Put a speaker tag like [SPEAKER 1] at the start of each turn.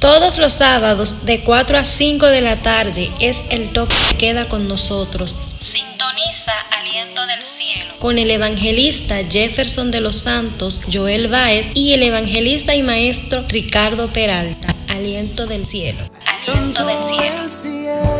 [SPEAKER 1] Todos los sábados de 4 a 5 de la tarde es el toque que queda con nosotros. Sintoniza Aliento del Cielo con el evangelista Jefferson de los Santos, Joel Báez y el evangelista y maestro Ricardo Peralta. Aliento del Cielo. Aliento del Cielo.